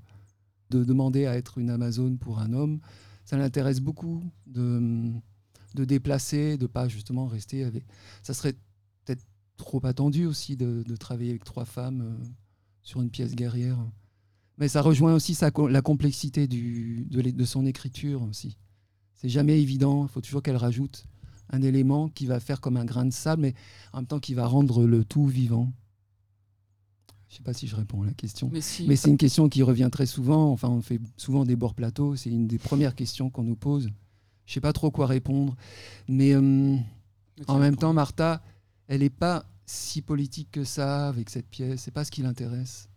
de demander à être une Amazone pour un homme, ça l'intéresse beaucoup de, de déplacer, de pas justement rester avec. Ça serait peut-être trop attendu aussi de, travailler avec trois femmes euh, sur une pièce guerrière. Mais ça rejoint aussi la complexité de, de son écriture aussi. C'est jamais évident, il faut toujours qu'elle rajoute un élément qui va faire comme un grain de sable, mais en même temps qui va rendre le tout vivant. Je sais pas si je réponds à la question. Mais si. Mais c'est une question qui revient très souvent. Enfin, on fait souvent des bords plateaux. C'est une des premières questions qu'on nous pose. Je sais pas trop quoi répondre. Mais euh, en même temps, Martha, elle n'est pas si politique que ça avec cette pièce. C'est pas ce qui l'intéresse.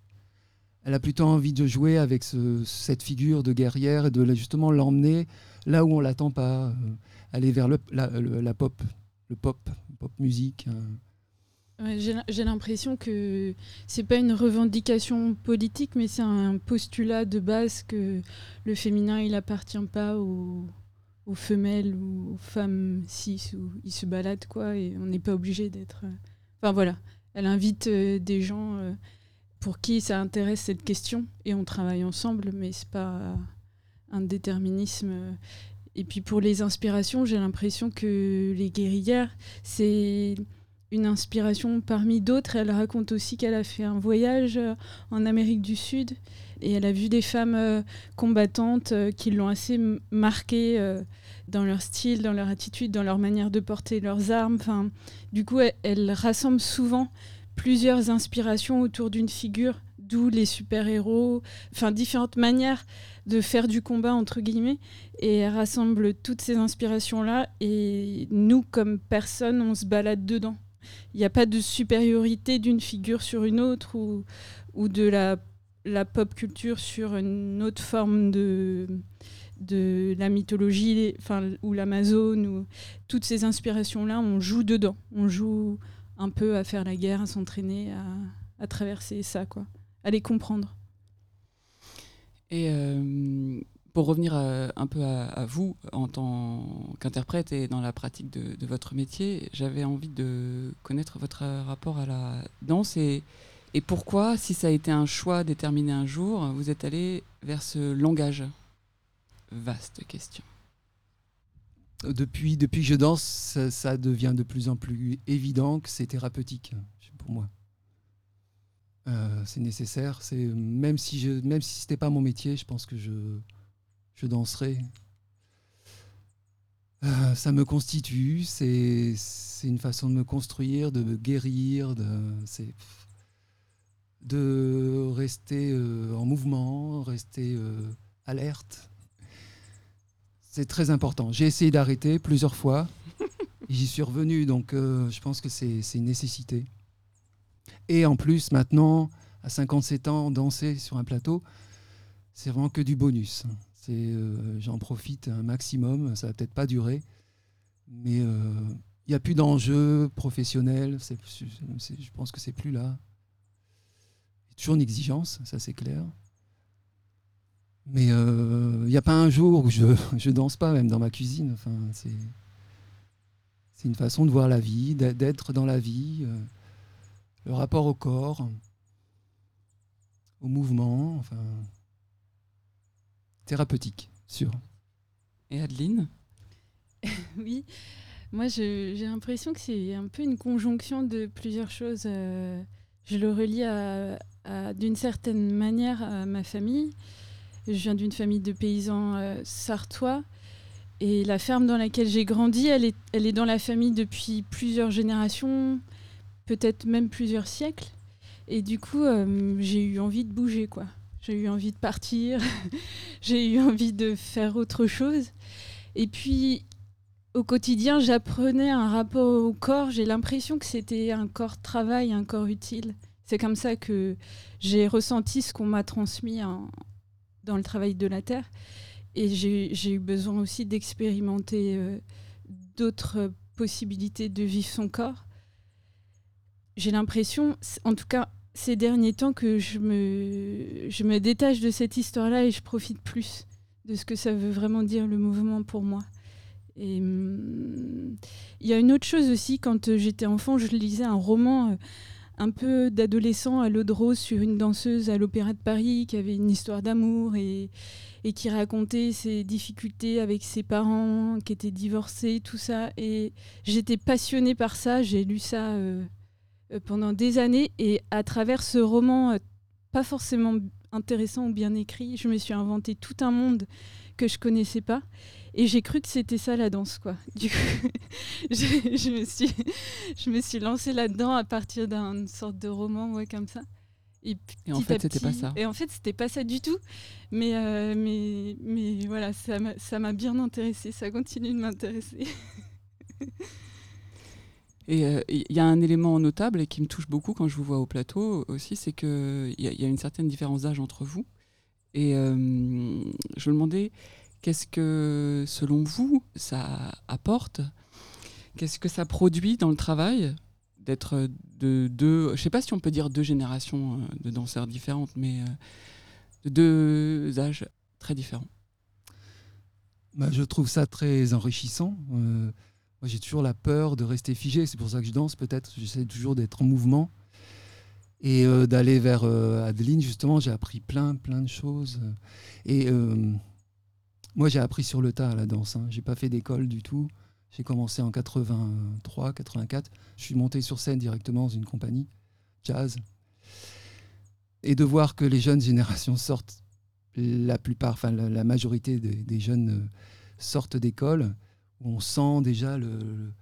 Elle a plutôt envie de jouer avec ce- cette figure de guerrière et de justement l'emmener là où on l'attend pas, euh, aller vers le, la, le- la pop, le pop, pop musique. euh. J'ai l'impression que c'est pas une revendication politique, mais c'est un postulat de base que le féminin il appartient pas aux, aux femelles ou aux femmes cis où ils se baladent quoi, et on n'est pas obligé d'être. euh, Enfin voilà, elle invite euh, des gens euh, pour qui ça intéresse cette question et on travaille ensemble, mais c'est pas un déterminisme. Et puis pour les inspirations, j'ai l'impression que les guerrières, c'est une inspiration parmi d'autres. Elle raconte aussi qu'elle a fait un voyage euh, en Amérique du Sud et elle a vu des femmes euh, combattantes euh, qui l'ont assez marquée dans leur style, dans leur attitude, dans leur manière de porter leurs armes. Enfin, du coup, elle, rassemble souvent plusieurs inspirations autour d'une figure, d'où les super-héros, enfin différentes manières de faire du combat entre guillemets et elle rassemble toutes ces inspirations là et nous comme personnes on se balade dedans il n'y a pas de supériorité d'une figure sur une autre ou, ou de la, la pop culture sur une autre forme de, de la mythologie enfin, ou l'Amazone. Ou... Toutes ces inspirations-là, on joue dedans. On joue un peu à faire la guerre, à s'entraîner, à, traverser ça, quoi. à les comprendre. Et euh, pour revenir un peu à, vous en tant qu'interprète et dans la pratique de, votre métier, j'avais envie de connaître votre rapport à la danse et, pourquoi, si ça a été un choix déterminé un jour, vous êtes allé vers ce langage? Vaste question. Depuis, depuis que je danse, ça, ça devient de plus en plus évident que c'est thérapeutique pour moi. Euh, c'est nécessaire. C'est même si je, même si c'était pas mon métier, je pense que je, je danserais. Euh, ça me constitue. C'est, une façon de me construire, de me guérir. De, rester euh, en mouvement, rester euh, alerte. C'est très important. J'ai essayé d'arrêter plusieurs fois. J'y suis revenu, donc je pense que c'est c'est une nécessité. Et en plus, maintenant, à 57 ans, danser sur un plateau, c'est vraiment que du bonus. Euh, J'en profite un maximum. Ça va peut-être pas durer, mais euh, il n'y a plus d'enjeu professionnel. Je pense que c'est plus là. Il y a toujours une exigence, ça c'est clair. Mais euh, il n'y a pas un jour où je je danse pas, même dans ma cuisine. Enfin, c'est une façon de voir la vie, d'être- dans la vie, euh, le rapport au corps, au mouvement, enfin thérapeutique, sûr. Et Adeline? Oui, moi j'ai l'impression que c'est un peu une conjonction de plusieurs choses. euh, je le relie à, à- d'une certaine manière à ma famille. Je viens d'une famille de paysans euh, sartois. Et la ferme dans laquelle j'ai grandi, elle est, elle est dans la famille depuis plusieurs générations, peut-être même plusieurs siècles. Et du coup, euh, j'ai eu envie de bouger, quoi. J'ai eu envie de partir, j'ai eu envie de faire autre chose. Et puis, au quotidien, j'apprenais un rapport au corps. J'ai l'impression que c'était un corps travail, un corps utile. C'est comme ça que j'ai ressenti ce qu'on m'a transmis en- dans le travail de la terre. Et j'ai eu besoin aussi d'expérimenter euh, d'autres possibilités de vivre son corps. J'ai l'impression, en tout cas ces derniers temps, que je me, détache de cette histoire-là et je profite plus de ce que ça veut vraiment dire le mouvement pour moi. Et hum, il y a une autre chose aussi, quand euh, j'étais enfant, je lisais un roman euh, un peu d'adolescent à l'eau de rose sur une danseuse à l'Opéra de Paris qui avait une histoire d'amour et, qui racontait ses difficultés avec ses parents qui étaient divorcés, tout ça. Et j'étais passionnée par ça, j'ai lu ça euh, pendant des années et à travers ce roman, euh, pas forcément intéressant ou bien écrit, je me suis inventé tout un monde que je connaissais pas. Et j'ai cru que c'était ça la danse, quoi. Du coup, je, je me suis, je me suis lancée là-dedans à partir d'une sorte de roman, ouais, comme ça. Et, Et en fait, c'était pas ça. Et en fait, c'était pas ça du tout. Mais, euh, mais, mais voilà, ça m'a ça m'a bien intéressée. Ça continue de m'intéresser. Et euh, il y a un élément notable et qui me touche beaucoup quand je vous vois au plateau aussi, c'est qu'il y, a- une certaine différence d'âge entre vous. Et euh, je me demandais, qu'est-ce que, selon vous, ça apporte? Qu'est-ce que ça produit dans le travail d'être de deux, je ne sais pas si on peut dire deux générations euh, de danseurs différentes, mais euh, de deux âges très différents Bah, je trouve ça très enrichissant. Euh, j'ai toujours la peur de rester figé. C'est pour ça que je danse, peut-être. J'essaie toujours d'être en mouvement et euh, d'aller vers euh, Adeline. Justement, j'ai appris plein, plein de choses. Et euh, moi, j'ai appris sur le tas la danse. Hein. J'ai pas fait d'école du tout. J'ai commencé en 83, 84. Je suis monté sur scène directement dans une compagnie jazz. Et de voir que les jeunes générations sortent la plupart, enfin la, majorité des, jeunes sortent d'école où on sent déjà le,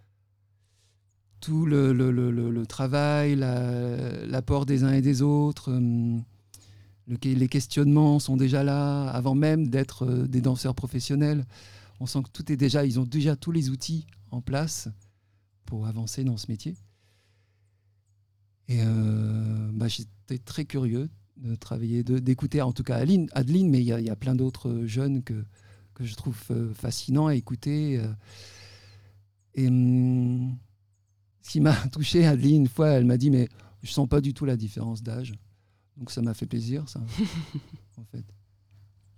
tout le, travail, la- l'apport des uns et des autres. le- les questionnements sont déjà là avant même d'être euh, des danseurs professionnels. On sent que tout est déjà, ils ont déjà tous les outils en place pour avancer dans ce métier. Et euh, bah, j'étais très curieux de travailler, d'écouter en tout cas Adeline, mais il y a plein d'autres jeunes que, que je trouve euh, fascinants à écouter. euh. Et hum, ce qui m'a touché, Adeline, une fois, elle m'a dit, mais je sens pas du tout la différence d'âge. Donc ça m'a fait plaisir, ça, en fait.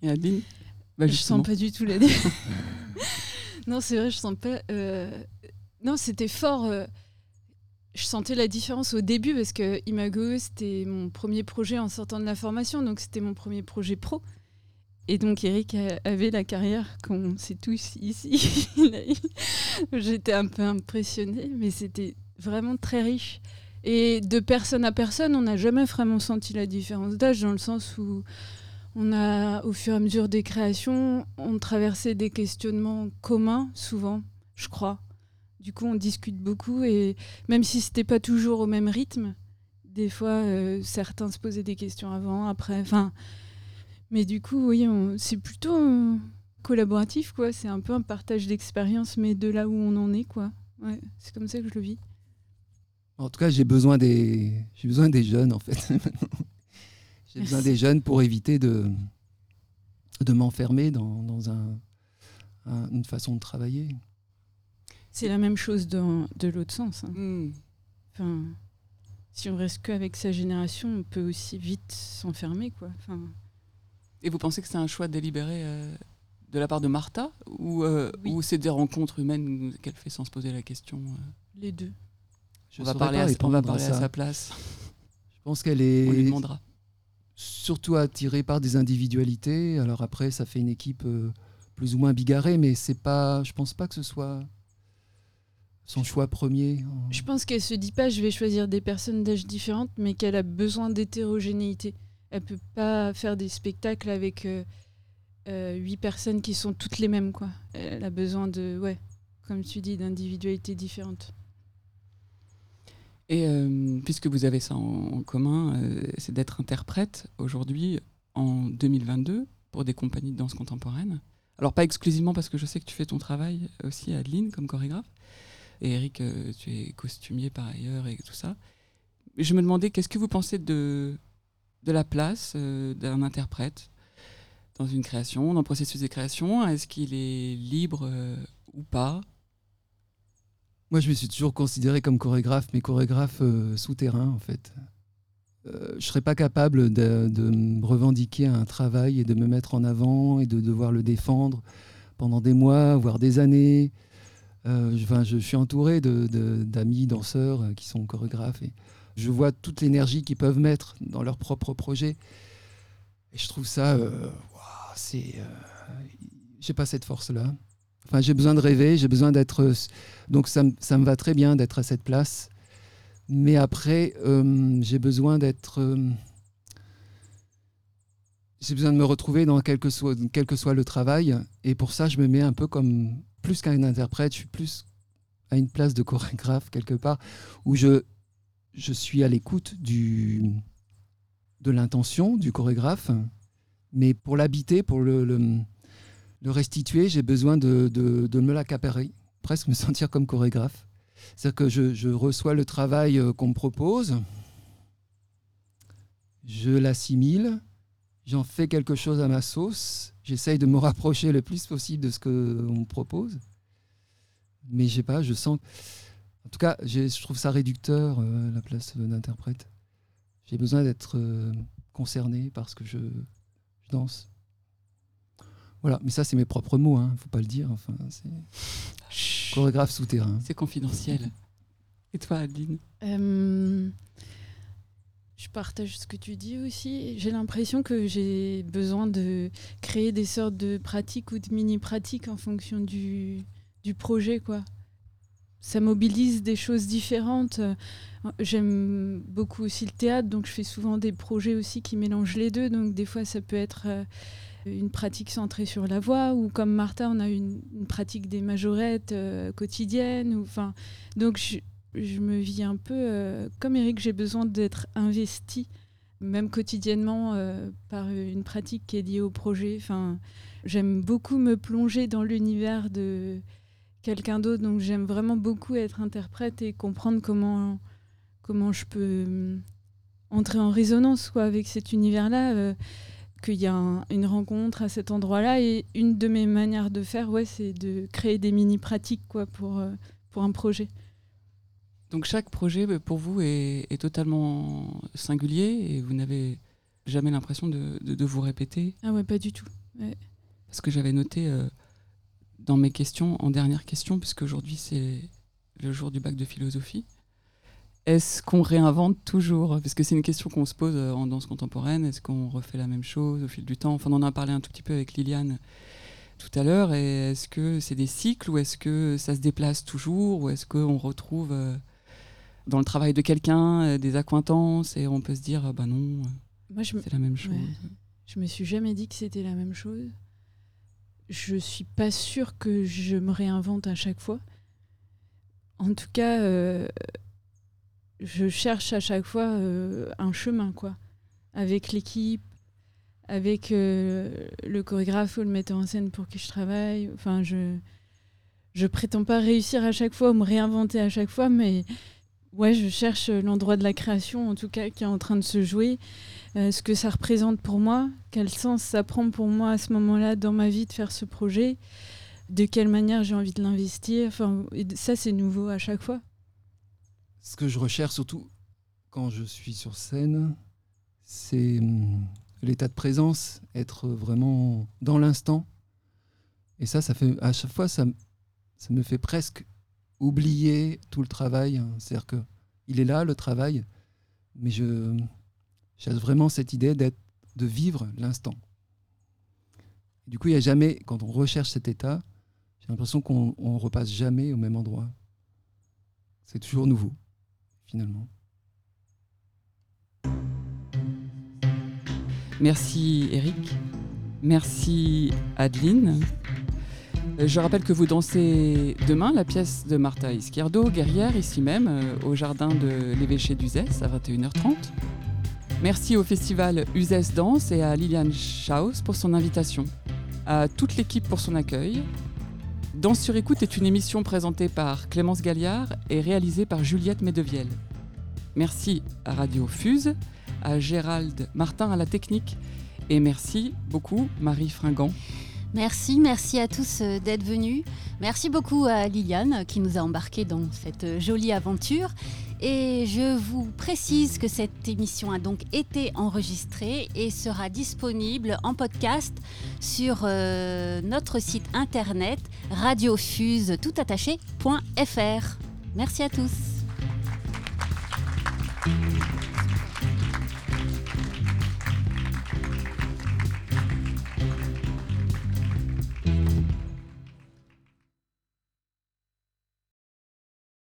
Et Adeline? Bah, je sens pas du tout la non, c'est vrai, je sens pas. euh, Non, c'était fort. euh, Je sentais la différence au début parce que Imago, c'était mon premier projet en sortant de la formation, donc c'était mon premier projet pro. Et donc Eric avait la carrière qu'on sait tous ici. J'étais un peu impressionnée, mais c'était vraiment très riche. Et de personne à personne, on n'a jamais vraiment senti la différence d'âge, dans le sens où on a, au fur et à mesure des créations, on traversait des questionnements communs, souvent, je crois. Du coup, on discute beaucoup et même si c'était pas toujours au même rythme, Des fois, euh, certains se posaient des questions avant, après. Enfin, mais du coup, oui, on- c'est plutôt euh, collaboratif, quoi. C'est un peu un partage d'expérience, mais de là où on en est, quoi. Ouais, c'est comme ça que je le vis. En tout cas, j'ai besoin des, j'ai besoin des jeunes en fait. j'ai besoin des jeunes pour éviter de, de m'enfermer dans, dans un, un- une façon de travailler. C'est la même chose dans, de l'autre sens. hein. Hmm. Enfin, si on reste qu'avec sa génération, on peut aussi vite s'enfermer, quoi. Enfin, Et vous pensez que c'est un choix délibéré euh, de la part de Martha ou, euh, Oui. ou c'est des rencontres humaines qu'elle fait sans se poser la question euh? Les deux. Je On va parler, à, on répondre va à parler à ça. sa place. Je pense qu'elle On lui est demandera. surtout attirée par des individualités. Alors après, ça fait une équipe euh, plus ou moins bigarrée, mais c'est pas, je pense pas que ce soit son choix premier. Je pense qu'elle se dit pas je vais choisir des personnes d'âge différentes, mais qu'elle a besoin d'hétérogénéité. Elle peut pas faire des spectacles avec euh, euh, huit personnes qui sont toutes les mêmes, quoi. Elle a besoin de, ouais, comme tu dis, d'individualités différentes. Et euh, puisque vous avez ça en, commun, c'est d'être interprète aujourd'hui en 2022 pour des compagnies de danse contemporaine. Alors pas exclusivement parce que je sais que tu fais ton travail aussi Adeline comme chorégraphe. Et Eric, tu es costumier par ailleurs et tout ça. Je me demandais qu'est-ce que vous pensez de, de la place euh, d'un interprète dans une création, dans le processus de création Est-ce qu'il est libre euh, ou pas? Moi, je me suis toujours considéré comme chorégraphe, mais chorégraphe euh, souterrain, en fait. Je serais pas capable de, revendiquer un travail et de me mettre en avant et de devoir le défendre pendant des mois, voire des années. Je, suis entouré d'amis danseurs qui sont chorégraphes je vois toute l'énergie qu'ils peuvent mettre dans leur propre projet. Et je trouve ça, euh, waouh, c'est, euh, j'ai pas cette force-là. Enfin, j'ai besoin de rêver, j'ai besoin d'être donc ça, ça me va très bien d'être à cette place. Mais après, euh, j'ai besoin d'être... euh, j'ai besoin de me retrouver dans quel que, soit, quel que soit le travail. Et pour ça, je me mets un peu comme... Plus qu'un interprète, je suis plus à une place de chorégraphe quelque part, où je, je suis à l'écoute de l'intention du chorégraphe. Mais pour l'habiter, pour le, restituer, j'ai besoin de, me l'accaparer presque me sentir comme chorégraphe. C'est-à-dire que je, je reçois le travail euh, qu'on me propose, je l'assimile, j'en fais quelque chose à ma sauce, j'essaye de me rapprocher le plus possible de ce qu'on me propose. Mais je sais pas, je sens. En tout cas, je trouve ça réducteur, euh, la place d'interprète. J'ai besoin d'être euh, concerné par ce que je, je danse. Voilà, mais ça, c'est mes propres mots, hein, faut pas le dire. Enfin, c'est chorégraphe souterrain. C'est confidentiel. Et toi, Adeline Euh, je partage ce que tu dis aussi. J'ai l'impression que j'ai besoin de créer des sortes de pratiques ou de mini-pratiques en fonction du, du projet, quoi. Ça mobilise des choses différentes. J'aime beaucoup aussi le théâtre, donc je fais souvent des projets aussi qui mélangent les deux. Donc des fois, ça peut être euh, une pratique centrée sur la voix, ou comme Martha, on a une, pratique des majorettes euh, quotidiennes. Donc je, me vis un peu euh, comme Eric, j'ai besoin d'être investi, même quotidiennement, euh, par une pratique qui est liée au projet. J'aime beaucoup me plonger dans l'univers de quelqu'un d'autre, donc j'aime vraiment beaucoup être interprète et comprendre comment, comment je peux hum, entrer en résonance quoi, avec cet univers-là. euh, qu'il y a un- une rencontre à cet endroit-là et une de mes manières de faire ouais c'est de créer des mini pratiques quoi pour euh, pour un projet Donc chaque projet bah, pour vous est, est totalement singulier et vous n'avez jamais l'impression de, de- de vous répéter? ah ouais pas du tout Parce que j'avais noté euh, dans mes questions, en dernière question, puisque aujourd'hui c'est le jour du bac de philosophie, est-ce qu'on réinvente toujours? Parce que c'est une question qu'on se pose euh, en danse contemporaine. Est-ce qu'on refait la même chose au fil du temps? Enfin, on en a parlé un tout petit peu avec Liliane tout à l'heure. Et est-ce que c'est des cycles? Ou est-ce que ça se déplace toujours? Ou est-ce qu'on retrouve euh, dans le travail de quelqu'un euh, des accointances et on peut se dire, euh, bah non, moi je me c'est la même chose Ouais. Je me suis jamais dit que c'était la même chose. Je suis pas sûre que je me réinvente à chaque fois. En tout cas, euh, je cherche à chaque fois euh, un chemin, quoi, avec l'équipe, avec euh, le chorégraphe ou le metteur en scène pour qui je travaille. Enfin, je je prétends pas réussir à chaque fois ou me réinventer à chaque fois, mais ouais, je cherche l'endroit de la création, en tout cas, qui est en train de se jouer, euh, ce que ça représente pour moi, quel sens ça prend pour moi à ce moment-là dans ma vie de faire ce projet, de quelle manière j'ai envie de l'investir? Enfin, ça, c'est nouveau à chaque fois. Ce que je recherche surtout quand je suis sur scène, c'est hum, l'état de présence, être vraiment dans l'instant. Et ça, ça fait à chaque fois, ça, ça me fait presque oublier tout le travail. hein. C'est-à-dire que il est là le travail, mais je vraiment cette idée de vivre l'instant. Du coup, il y a jamais, quand on recherche cet état, j'ai l'impression qu'on on repasse jamais au même endroit. C'est toujours nouveau, finalement. Merci Eric. Merci Adeline. Euh, Je rappelle que vous dansez demain la pièce de Martha Izquierdo, guerrière, ici même, euh, au jardin de l'évêché d'Uzès à 21h30. Merci au festival Uzès Danse et à Liliane Schaus pour son invitation, à toute l'équipe pour son accueil. Danse sur écoute est une émission présentée par Clémence Galliard et réalisée par Juliette Medevielle. Merci à Radio Fuse, à Gérald Martin à la technique et merci beaucoup Marie Fringant. Merci, merci à tous euh, d'être venus. Merci beaucoup à Liliane qui nous a embarqués dans cette euh, jolie aventure. Et je vous précise que cette émission a donc été enregistrée et sera disponible en podcast sur euh, notre site internet radiofuse toutattaché.fr. Merci à tous.